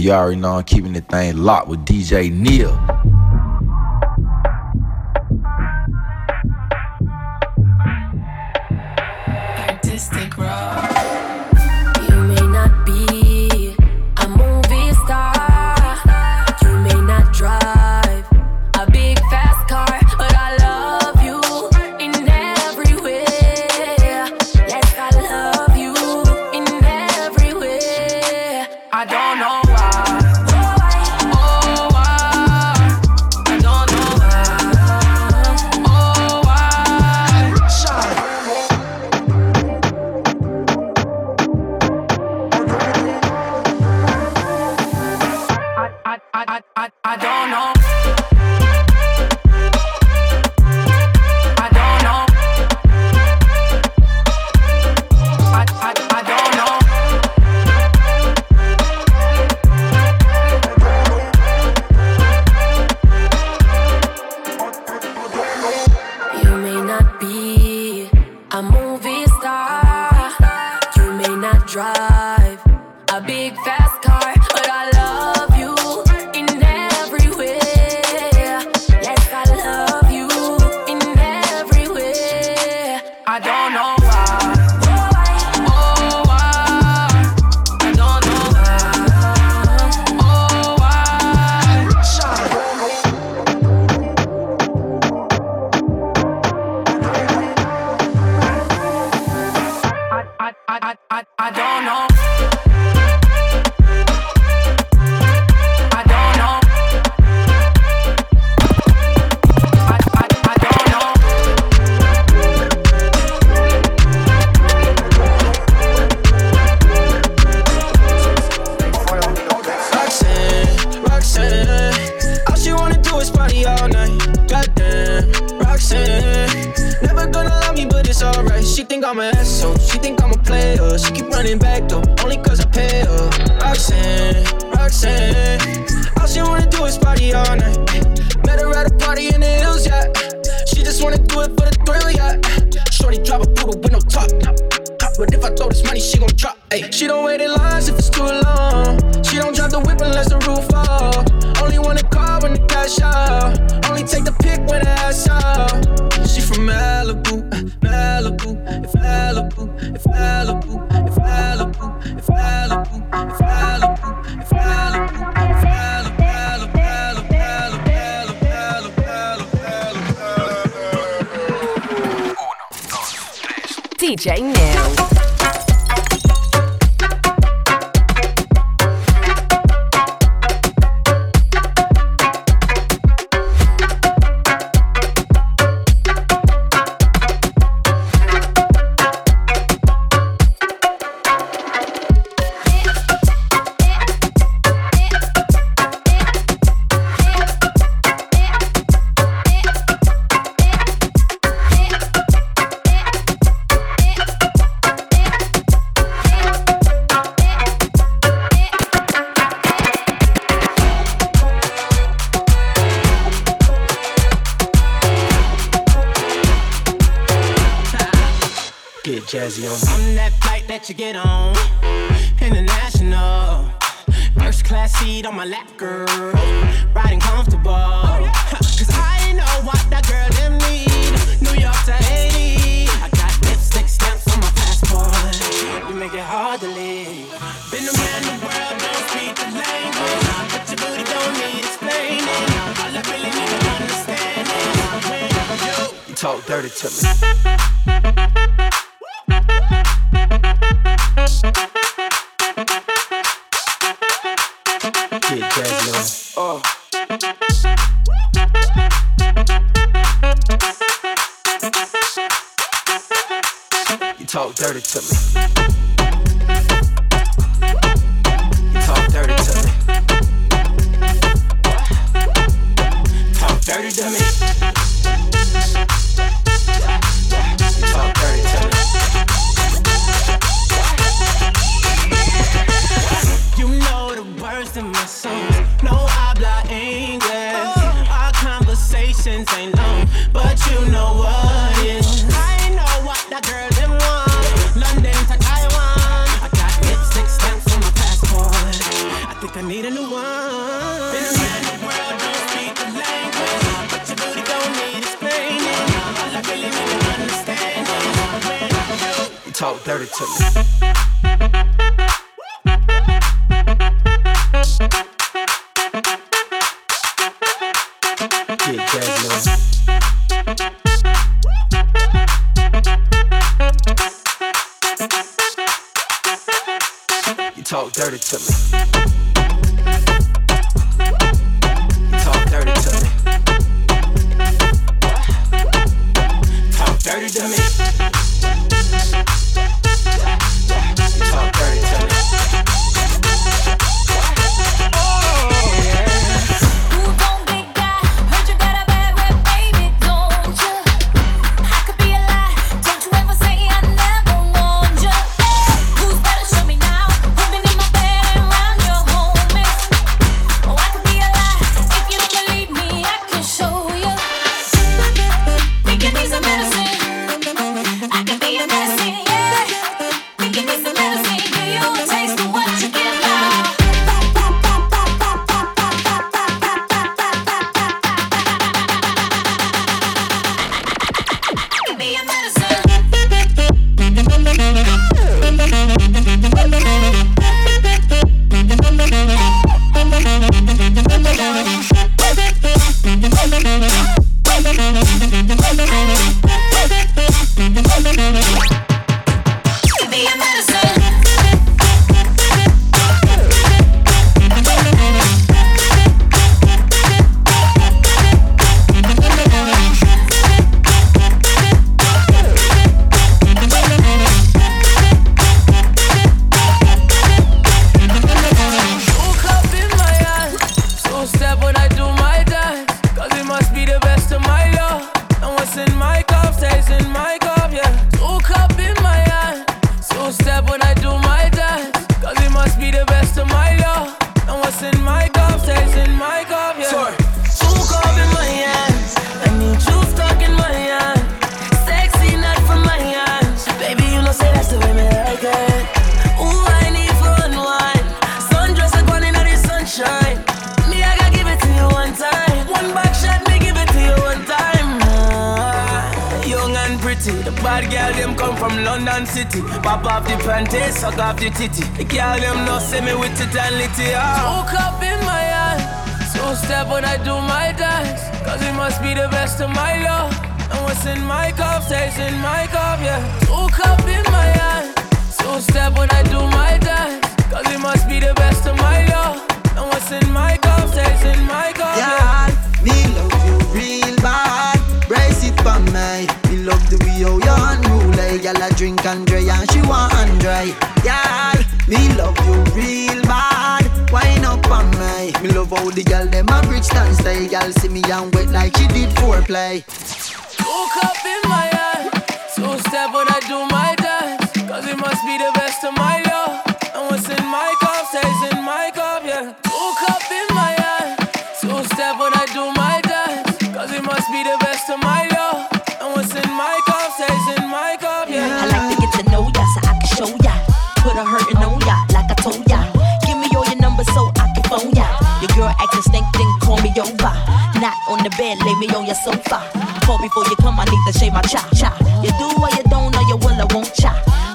And you already know I'm keeping the thing locked with DJ Neil. far. DJ Neil. that you get on. shit, Oh. You talk dirty to me. to me. Talk dirty to me. I do my dance, cause it must be the best of my Babylon city. Pop off the panties, suck off the titty. The girl them no see me with it and litty. Oh. Smoke in my hand, Two step when I do my dance. Cause it must be the best of my love. And what's in my cup stays in my cup, yeah. Two cup in my hand, Two step when I do my dance. Cause it must be the best of my love. And what's in my cup stays in my cup, yeah. yeah. Me love you real bad. Brace it for me. Me love the way how you girl, girl a drink dry, and she want Andre. Girl, me love you real bad. Wine up on me. Me love how the girl them a bridge stand style. Girl see me and wet like she did foreplay. Two up in my eye, two step when I do my dance. Cause it must be the best of my life. Not on the bed, lay me on your sofa. Call before you come, I need to shave my cha cha. You do or you don't, or you will or won't cha.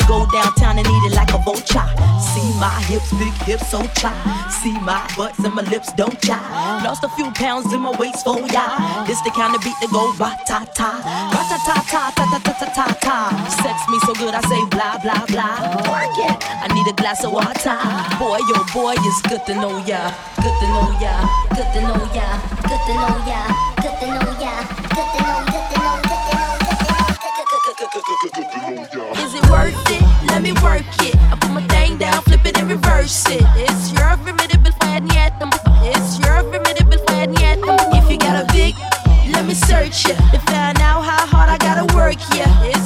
Go downtown and eat it like a vulture. See my hips, big hips, so cha. See my butts and my lips, don't cha. Lost a few pounds in my waist, oh yeah. This the kind of beat that go ba ta ta, ba ta ta ta ta ta ta ta ta. Sex me so good, I say blah blah blah. Work it. I need a glass of water. Boy, yo, oh boy, it's good to know ya. Good to know ya. Good to know ya. Good to know ya. Good to know ya. Good to know. Good to know. Good to know. Is it worth it? Let me work it. I put my thing down, flip it and reverse it. It's your formidable fan yet. It's your formidable fan yet. If you got a big, let me search it. If I yeah.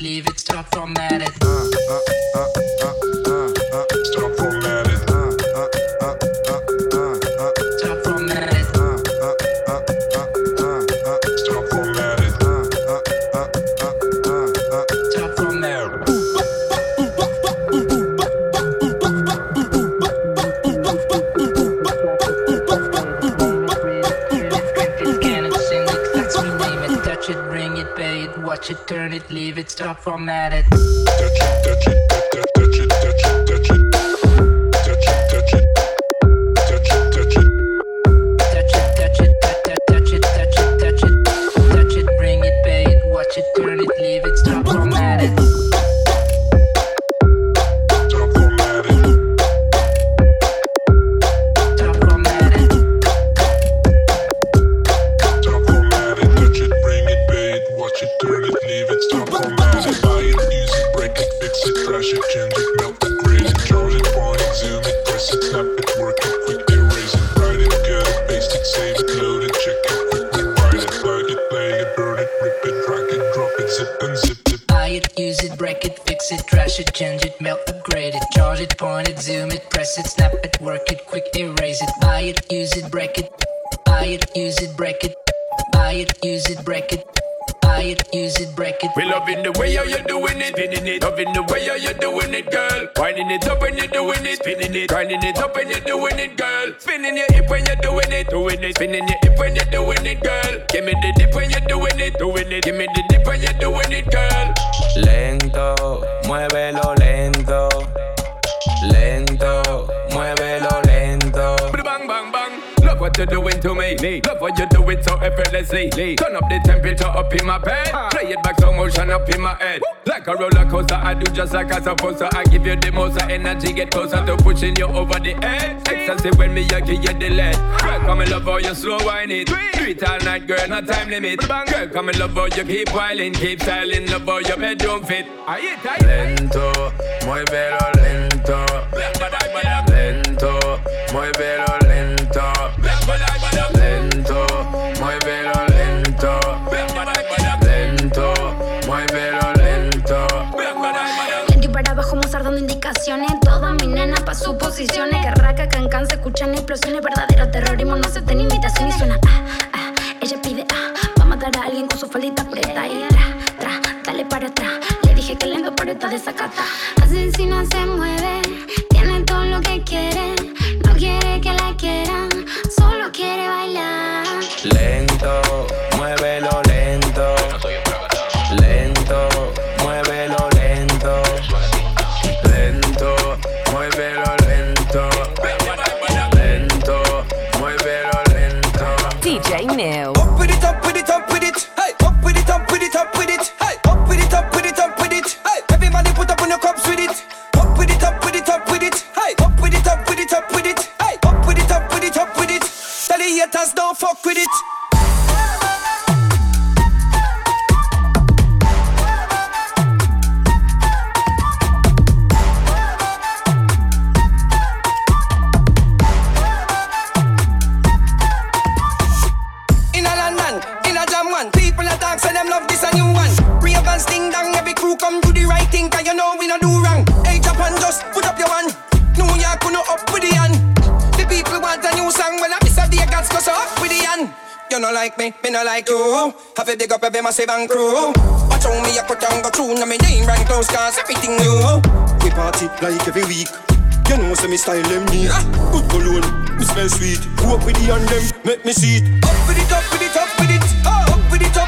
Leave. intensely. Turn up the temperature up in my bed. Play it back so motion up in my head. Like a roller coaster, I do just like I'm supposed to. I give you the most of energy, get closer to pushing you over the edge. Excessive when me, I give you the lead. Girl, come and love how you slow wine it. Do it all night, girl, no time limit. Girl, come and love how you keep whiling, keep styling, love how your bedroom fit. Lento, muévelo lento. Lento, muévelo lento. pa' suposiciones. Carraca, cancán, se escuchan explosiones. Verdadero terrorismo no se tiene invitación y suena ah, ah. Ella pide ah, va a matar a alguien con su faldita preta y tra, tra, dale para atrás. Le dije que lento, pero está desacata. Asesina se mueve. You no like me, me no like you. Have a big up every massive and crew. Watch how me a cut down go through, now me name rank close cause everything new. We party like every week. You know, say me style them neat. Good cologne, me smell sweet. Walk with the and them, make me see it. Up with it, up with it, up with it. Oh. Up with it, up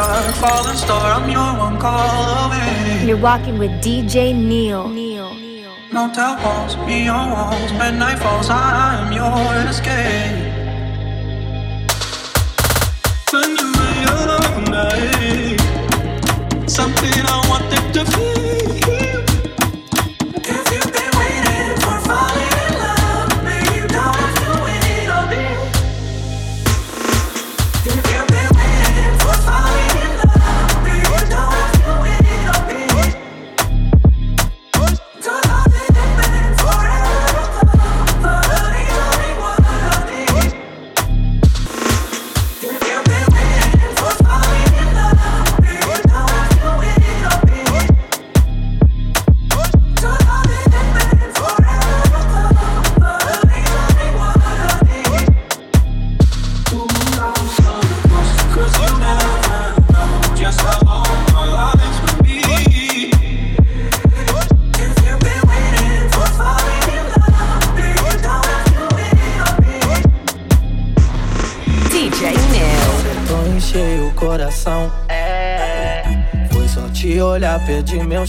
Fuck after falling star. I'm your one call away. You're walking with DJ Neil. No tell walls, be on walls. When night falls, I am your escape. When you were something I wanted to feel.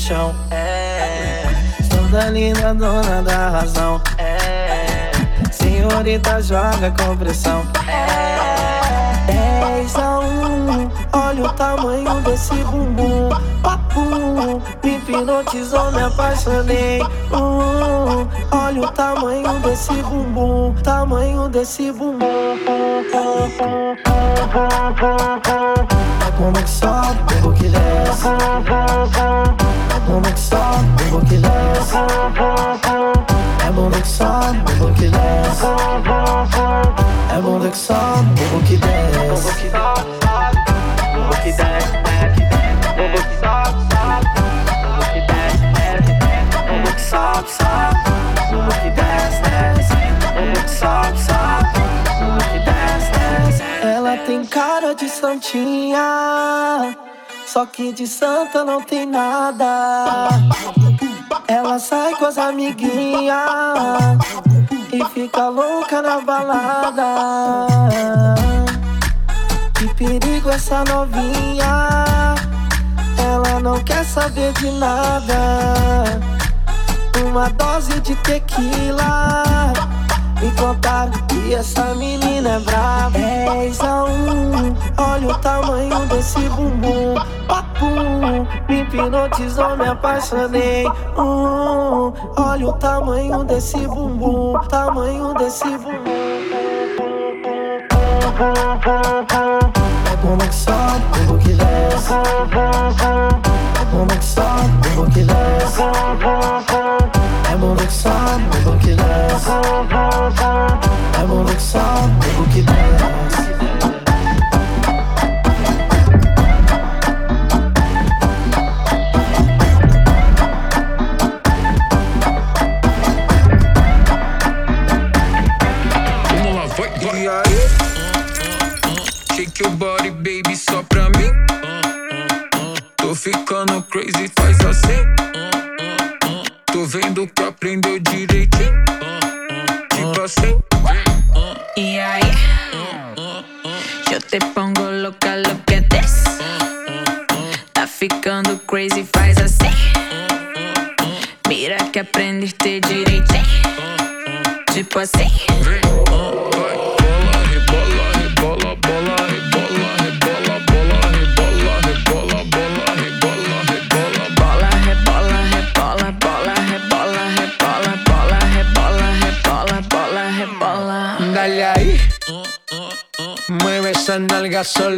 Chão. É. Toda linda dona da razão. É. Senhorita joga com pressão. É. 10 a 1, olha o tamanho desse bumbum. Papum, me hipnotizou, me apaixonei. Hum, olha o tamanho desse bumbum, tamanho desse bumbum. É como que sobe, como que desce. Como que sobe, como que desce. É bom que sobe, bom que desce. É bom que sobe, bom que desce. Bom que desce, bom que sobe, sobe. Bom que desce, desce. Bom que sobe, sobe. Bom que desce, desce. Bom que sobe, sobe. Bom que desce. Ela tem cara de santinha. Só que de santa não tem nada. Ela sai com as amiguinhas e fica louca na balada. Que perigo essa novinha. não quer saber de nada. Uma dose de tequila. Contaram que essa menina é brava. 10 a 1, olha o tamanho desse bumbum. Papum, me hipnotizou, me apaixonei. Hum, olha o tamanho desse bumbum, tamanho desse bumbum. É bomba que sobe, bomba que desce. É bomba que sobe, bomba que desce. Aime avec ça, les gens qui laissent. Aime avec ça, les gens qui laissent.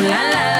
ooh la la.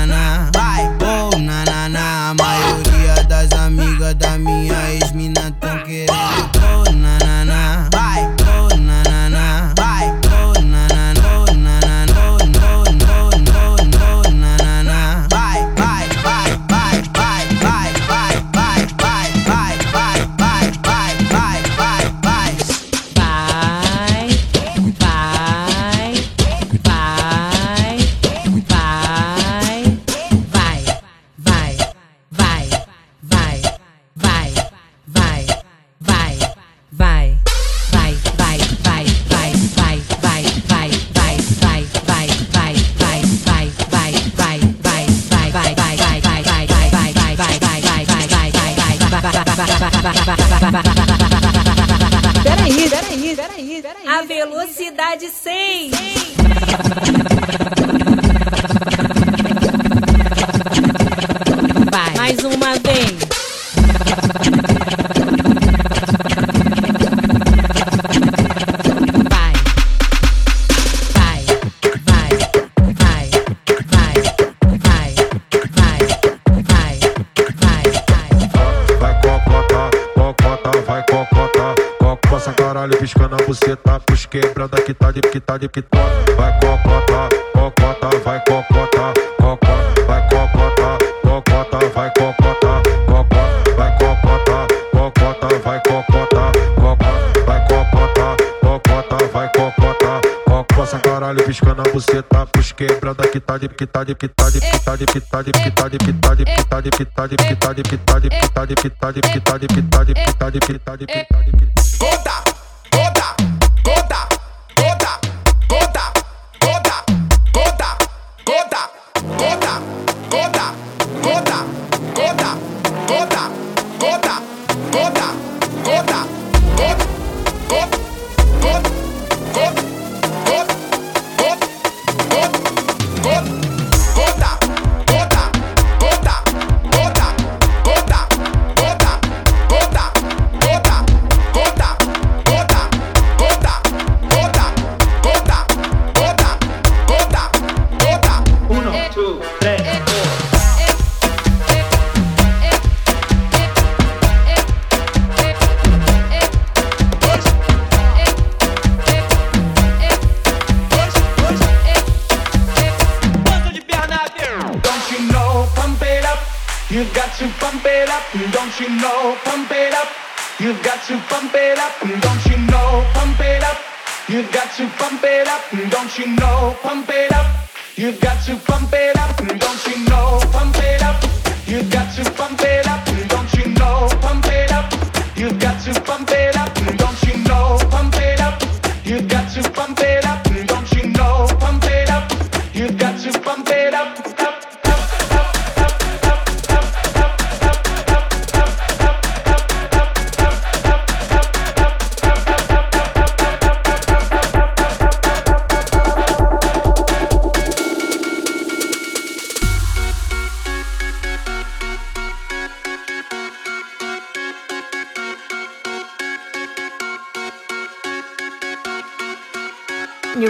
Das amigas da minha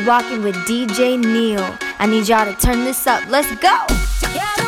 You're rocking with DJ Neil. I need y'all to turn this up. Let's go!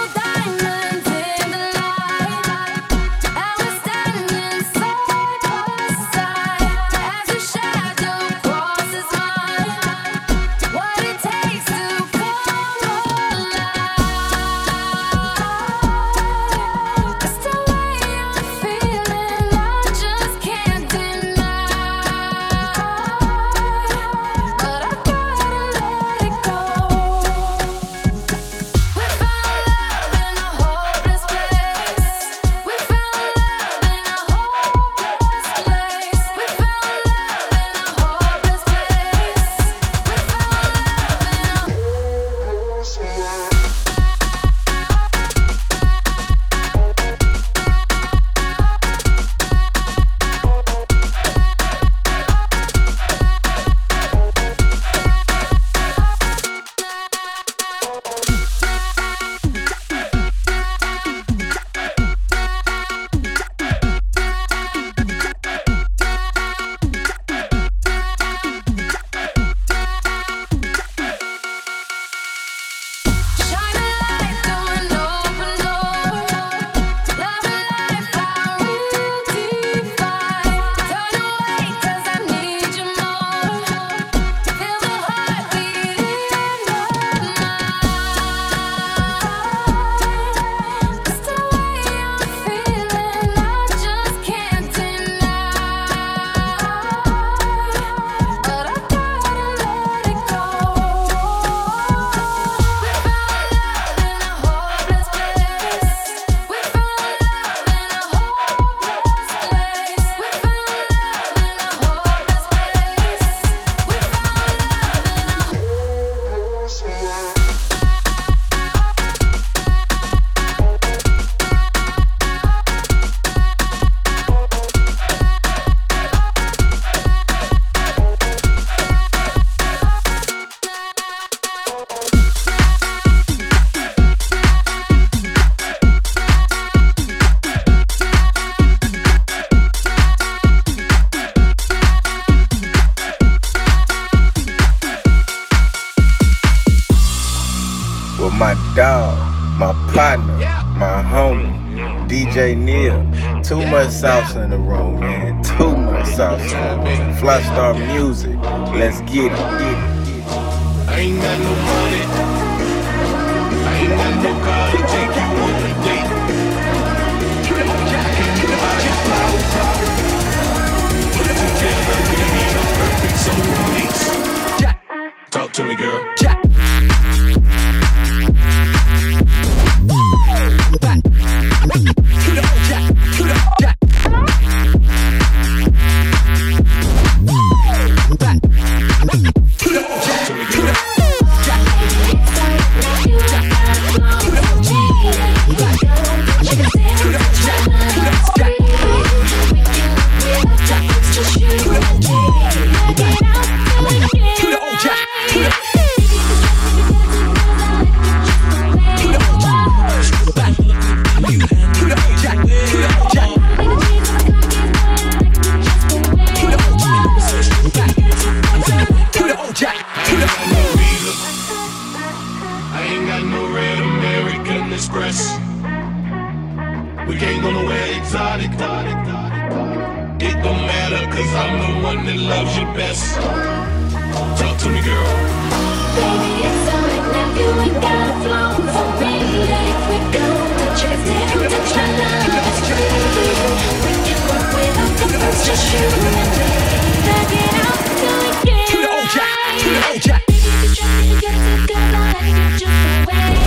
Dog, my partner, my homie, DJ Neil. Too much sauce in the room, man. Too much sauce in the room. Flystar Music. Let's get it. Get it. I ain't got no money. I ain't got no car Express. We can't go nowhere exotic. It don't matter, cause I'm the one that loves you best. Talk to me, girl. Baby, it's alright now. You ain't gotta flow for me. If we go to chase it, touch my love is free. We can work without the first, just you and me. Back it up we get to the old jack, to the old jack. Baby, you try to get it, girl, I'll let you just the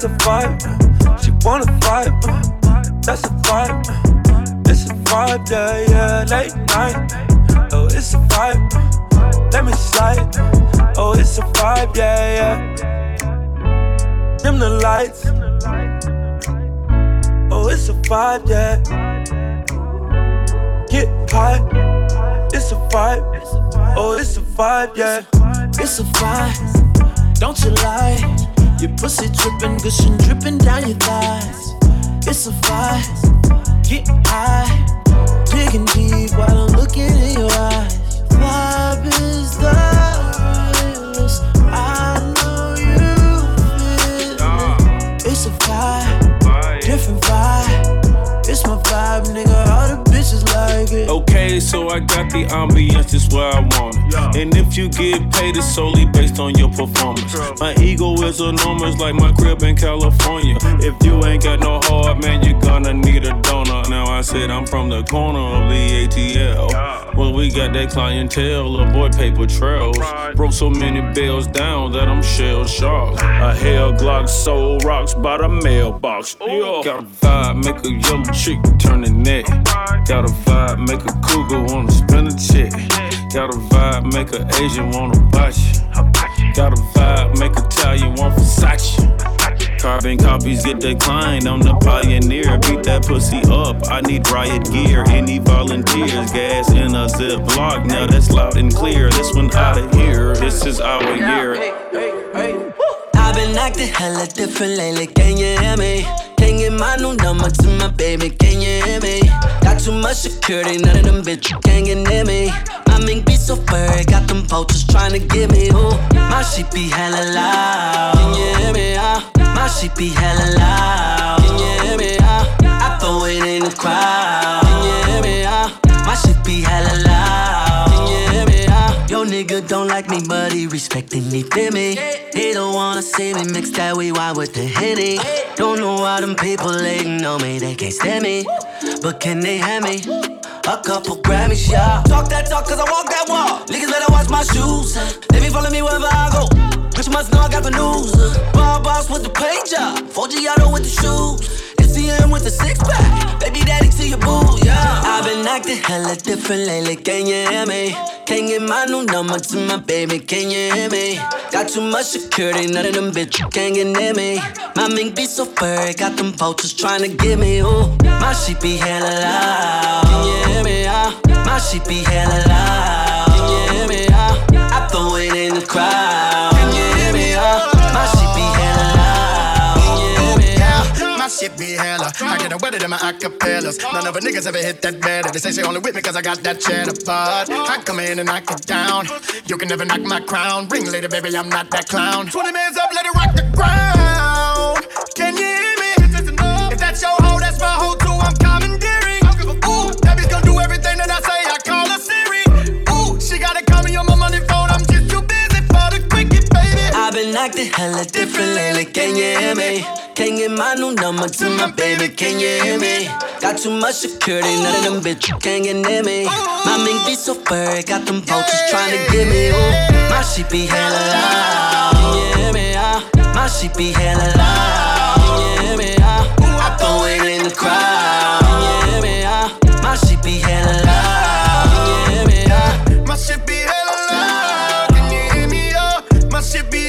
That's a vibe. She wanna vibe. That's a vibe. It's a vibe, yeah, yeah. Late night. Oh, it's a vibe. Let me slide. Oh, it's a vibe, yeah, yeah. Dim the lights. Oh, it's a vibe, yeah. Get high. It's a vibe. Oh, it's a vibe, yeah. It's a vibe, don't you lie. Your pussy dripping, gushing, dripping down your thighs. It's a vibe, get high, digging deep while I'm looking in your eyes. Vibe is the realest. I know you feel it. It's a vibe, different vibe. It's my vibe, nigga. All the bitches like it. Okay, so I got the ambiance just where I want it. And if you get paid, it's solely based on your performance. My ego is enormous, like my crib in California. Hmm. If you ain't got no heart, man, you're gonna need a donor. Now I said I'm from the corner of the ATL. Well, we got that clientele, avoid paper trails. Broke so many bills down that I'm shell shocked. A hell Glock soul rocks by the mailbox. Yo. Got a vibe, make a young chick turn the neck. Got a vibe, make a cougar wanna spin a check. Got a vibe, make a Asian wanna watch you. Got a vibe, make Italian want Versace. Carbon copies get declined. I'm the pioneer. Beat that pussy up. I need riot gear. Any volunteers? Gas in a zip block. Now that's loud and clear. This one out of here. This is our year. I've been acting hella different lately, can you hear me? Can't get my new number to my baby, can you hear me? Got too much security, none of them bitches can't get near me. My mink be so furry, got them poachers trying to get me. Ooh, my shit be hella loud, can you hear me? Uh, my shit be hella loud, can you hear me? Uh, I throw it in the crowd, don't like me, but he respecting me, feel me? They don't wanna see me mix that we wine with the henny. Don't know why them people hating on me, they can't stand me. But can they have me? A couple Grammys, yeah. Talk that talk, cause I walk that walk. Niggas better watch my shoes. They be follow me wherever I go. You must know I got the news. Bar boss with the paint job. 4G auto with the shoes. MCM with the six pack. Baby daddy to your boo, yeah. I've been acting hella different lately, can you hear me? Can't get my new number to my baby, can you hear me? Got too much security, none of them bitches can't get near me. My mink be so furry, got them vultures trying to get me, ooh. My shit be hella loud, can you hear me? Ah, my shit be hella loud, can you hear me? Ah, I throw it in the crowd, shit be hella. I get a wetter than my acapellas. None of the niggas ever hit that better. They say she only with me cause I got that cheddar. But I come in and knock it down. You can never knock my crown. Ring lady, baby, I'm not that clown. 20 minutes up, let it rock the ground. acting hella different lately. Can you hear me? Can't get my new number to my baby. Can you hear me? Got too much security, none of them bitches can get near me. My mink be so furry, got them vultures trying to get me. Ooh, my shit be hella loud. Can you hear me? Uh, my shit be hella loud. Can you hear me? Uh, I throw it in the crowd. Can you hear me? Ah? My shit be hella loud. Can you hear me? My shit be hella loud. Can you hear me? My shit be